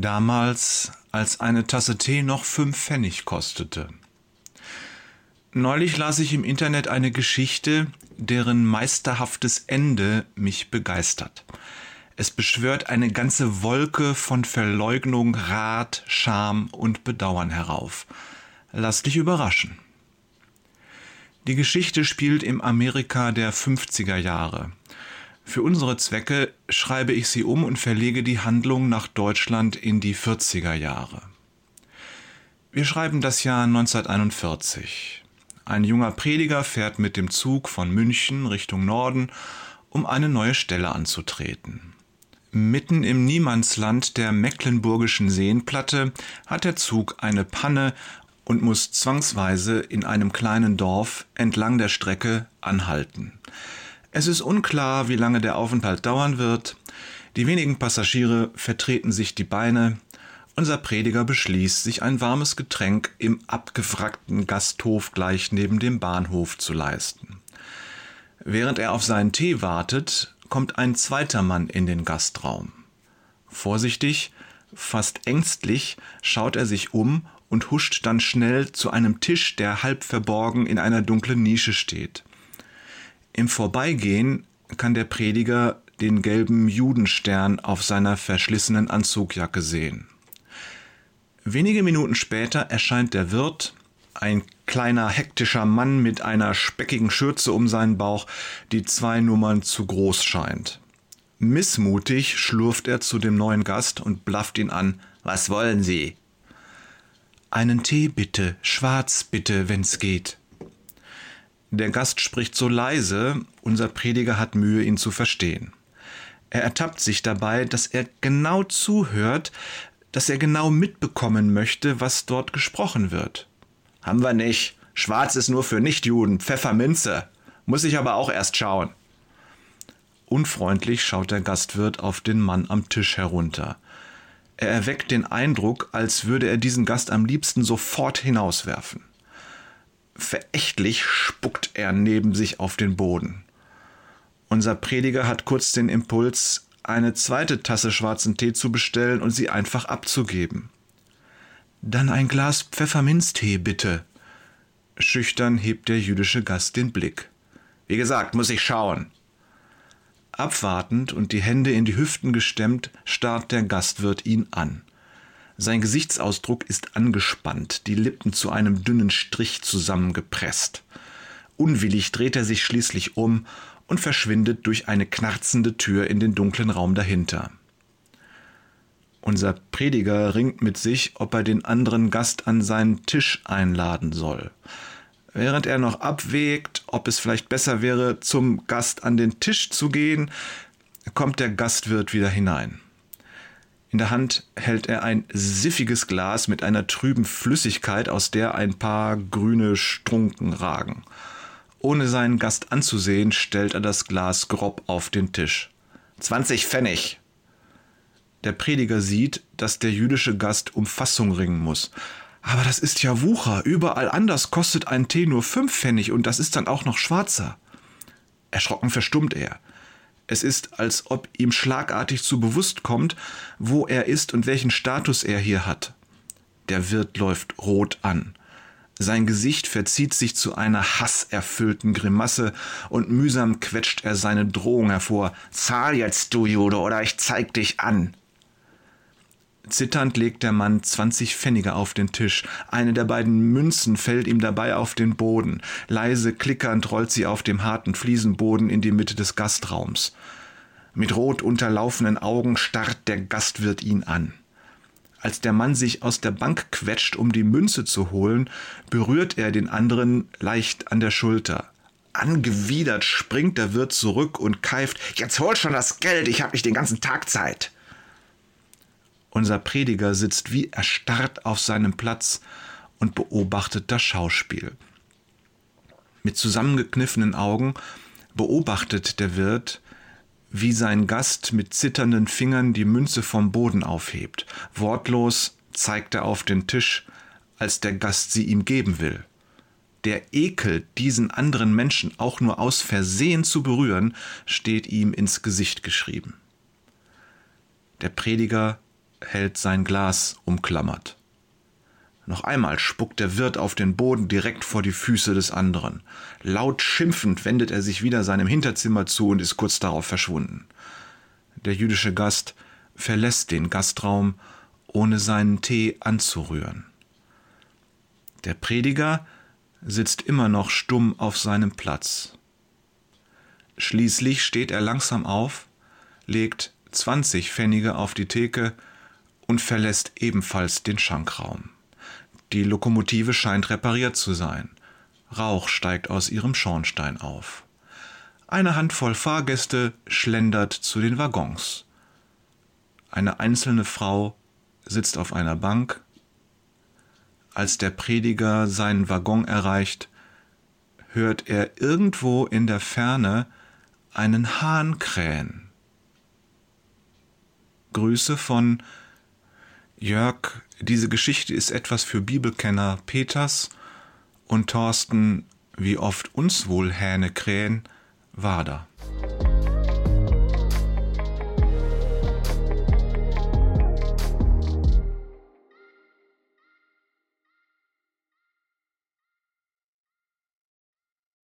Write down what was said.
Damals, als eine Tasse Tee noch fünf Pfennig kostete. Neulich las ich im Internet eine Geschichte, deren meisterhaftes Ende mich begeistert. Es beschwört eine ganze Wolke von Verleugnung, Rat, Scham und Bedauern herauf. Lass dich überraschen. Die Geschichte spielt im Amerika der 50er Jahre. Für unsere Zwecke schreibe ich sie um und verlege die Handlung nach Deutschland in die 40er Jahre. Wir schreiben das Jahr 1941. Ein junger Prediger fährt mit dem Zug von München Richtung Norden, um eine neue Stelle anzutreten. Mitten im Niemandsland der Mecklenburgischen Seenplatte hat der Zug eine Panne und muss zwangsweise in einem kleinen Dorf entlang der Strecke anhalten. Es ist unklar, wie lange der Aufenthalt dauern wird. Die wenigen Passagiere vertreten sich die Beine. Unser Prediger beschließt, sich ein warmes Getränk im abgewrackten Gasthof gleich neben dem Bahnhof zu leisten. Während er auf seinen Tee wartet, kommt ein zweiter Mann in den Gastraum. Vorsichtig, fast ängstlich schaut er sich um und huscht dann schnell zu einem Tisch, der halb verborgen in einer dunklen Nische steht. Im Vorbeigehen kann der Prediger den gelben Judenstern auf seiner verschlissenen Anzugjacke sehen. Wenige Minuten später erscheint der Wirt, ein kleiner hektischer Mann mit einer speckigen Schürze um seinen Bauch, die zwei Nummern zu groß scheint. Missmutig schlurft er zu dem neuen Gast und blafft ihn an. Was wollen Sie? Einen Tee bitte, schwarz bitte, wenn's geht. Der Gast spricht so leise, unser Prediger hat Mühe, ihn zu verstehen. Er ertappt sich dabei, dass er genau zuhört, dass er genau mitbekommen möchte, was dort gesprochen wird. Haben wir nicht. Schwarz ist nur für Nichtjuden, Pfefferminze. Muss ich aber auch erst schauen. Unfreundlich schaut der Gastwirt auf den Mann am Tisch herunter. Er erweckt den Eindruck, als würde er diesen Gast am liebsten sofort hinauswerfen. Verächtlich spuckt er neben sich auf den Boden. Unser Prediger hat kurz den Impuls, eine zweite Tasse schwarzen Tee zu bestellen und sie einfach abzugeben. Dann ein Glas Pfefferminztee, bitte. Schüchtern hebt der jüdische Gast den Blick. Wie gesagt, muss ich schauen. Abwartend und die Hände in die Hüften gestemmt, starrt der Gastwirt ihn an. Sein Gesichtsausdruck ist angespannt, die Lippen zu einem dünnen Strich zusammengepresst. Unwillig dreht er sich schließlich um und verschwindet durch eine knarzende Tür in den dunklen Raum dahinter. Unser Prediger ringt mit sich, ob er den anderen Gast an seinen Tisch einladen soll. Während er noch abwägt, ob es vielleicht besser wäre, zum Gast an den Tisch zu gehen, kommt der Gastwirt wieder hinein. In der Hand hält er ein siffiges Glas mit einer trüben Flüssigkeit, aus der ein paar grüne Strunken ragen. Ohne seinen Gast anzusehen, stellt er das Glas grob auf den Tisch. 20 Pfennig. Der Prediger sieht, dass der jüdische Gast um Fassung ringen muss. Aber das ist ja Wucher. Überall anders kostet ein Tee nur fünf Pfennig und das ist dann auch noch schwarzer. Erschrocken verstummt er. Es ist, als ob ihm schlagartig zu bewusst kommt, wo er ist und welchen Status er hier hat. Der Wirt läuft rot an. Sein Gesicht verzieht sich zu einer hasserfüllten Grimasse und mühsam quetscht er seine Drohung hervor. Zahl jetzt, du Jude, oder ich zeig dich an. Zitternd legt der Mann 20 Pfennige auf den Tisch. Eine der beiden Münzen fällt ihm dabei auf den Boden. Leise klickernd rollt sie auf dem harten Fliesenboden in die Mitte des Gastraums. Mit rot unterlaufenen Augen starrt der Gastwirt ihn an. Als der Mann sich aus der Bank quetscht, um die Münze zu holen, berührt er den anderen leicht an der Schulter. Angewidert springt der Wirt zurück und keift: Jetzt hol schon das Geld, ich hab nicht den ganzen Tag Zeit. Unser Prediger sitzt wie erstarrt auf seinem Platz und beobachtet das Schauspiel. Mit zusammengekniffenen Augen beobachtet der Wirt, wie sein Gast mit zitternden Fingern die Münze vom Boden aufhebt. Wortlos zeigt er auf den Tisch, als der Gast sie ihm geben will. Der Ekel, diesen anderen Menschen auch nur aus Versehen zu berühren, steht ihm ins Gesicht geschrieben. Der Prediger hält sein Glas umklammert. Noch einmal spuckt der Wirt auf den Boden direkt vor die Füße des anderen. Laut schimpfend wendet er sich wieder seinem Hinterzimmer zu und ist kurz darauf verschwunden. Der jüdische Gast verlässt den Gastraum, ohne seinen Tee anzurühren. Der Prediger sitzt immer noch stumm auf seinem Platz. Schließlich steht er langsam auf, legt 20 Pfennige auf die Theke und verlässt ebenfalls den Schankraum. Die Lokomotive scheint repariert zu sein. Rauch steigt aus ihrem Schornstein auf. Eine Handvoll Fahrgäste schlendert zu den Waggons. Eine einzelne Frau sitzt auf einer Bank. Als der Prediger seinen Waggon erreicht, hört er irgendwo in der Ferne einen Hahn krähen. Grüße von Jörg, diese Geschichte ist etwas für Bibelkenner Peters und Thorsten, wie oft uns wohl Hähne krähen, Wader.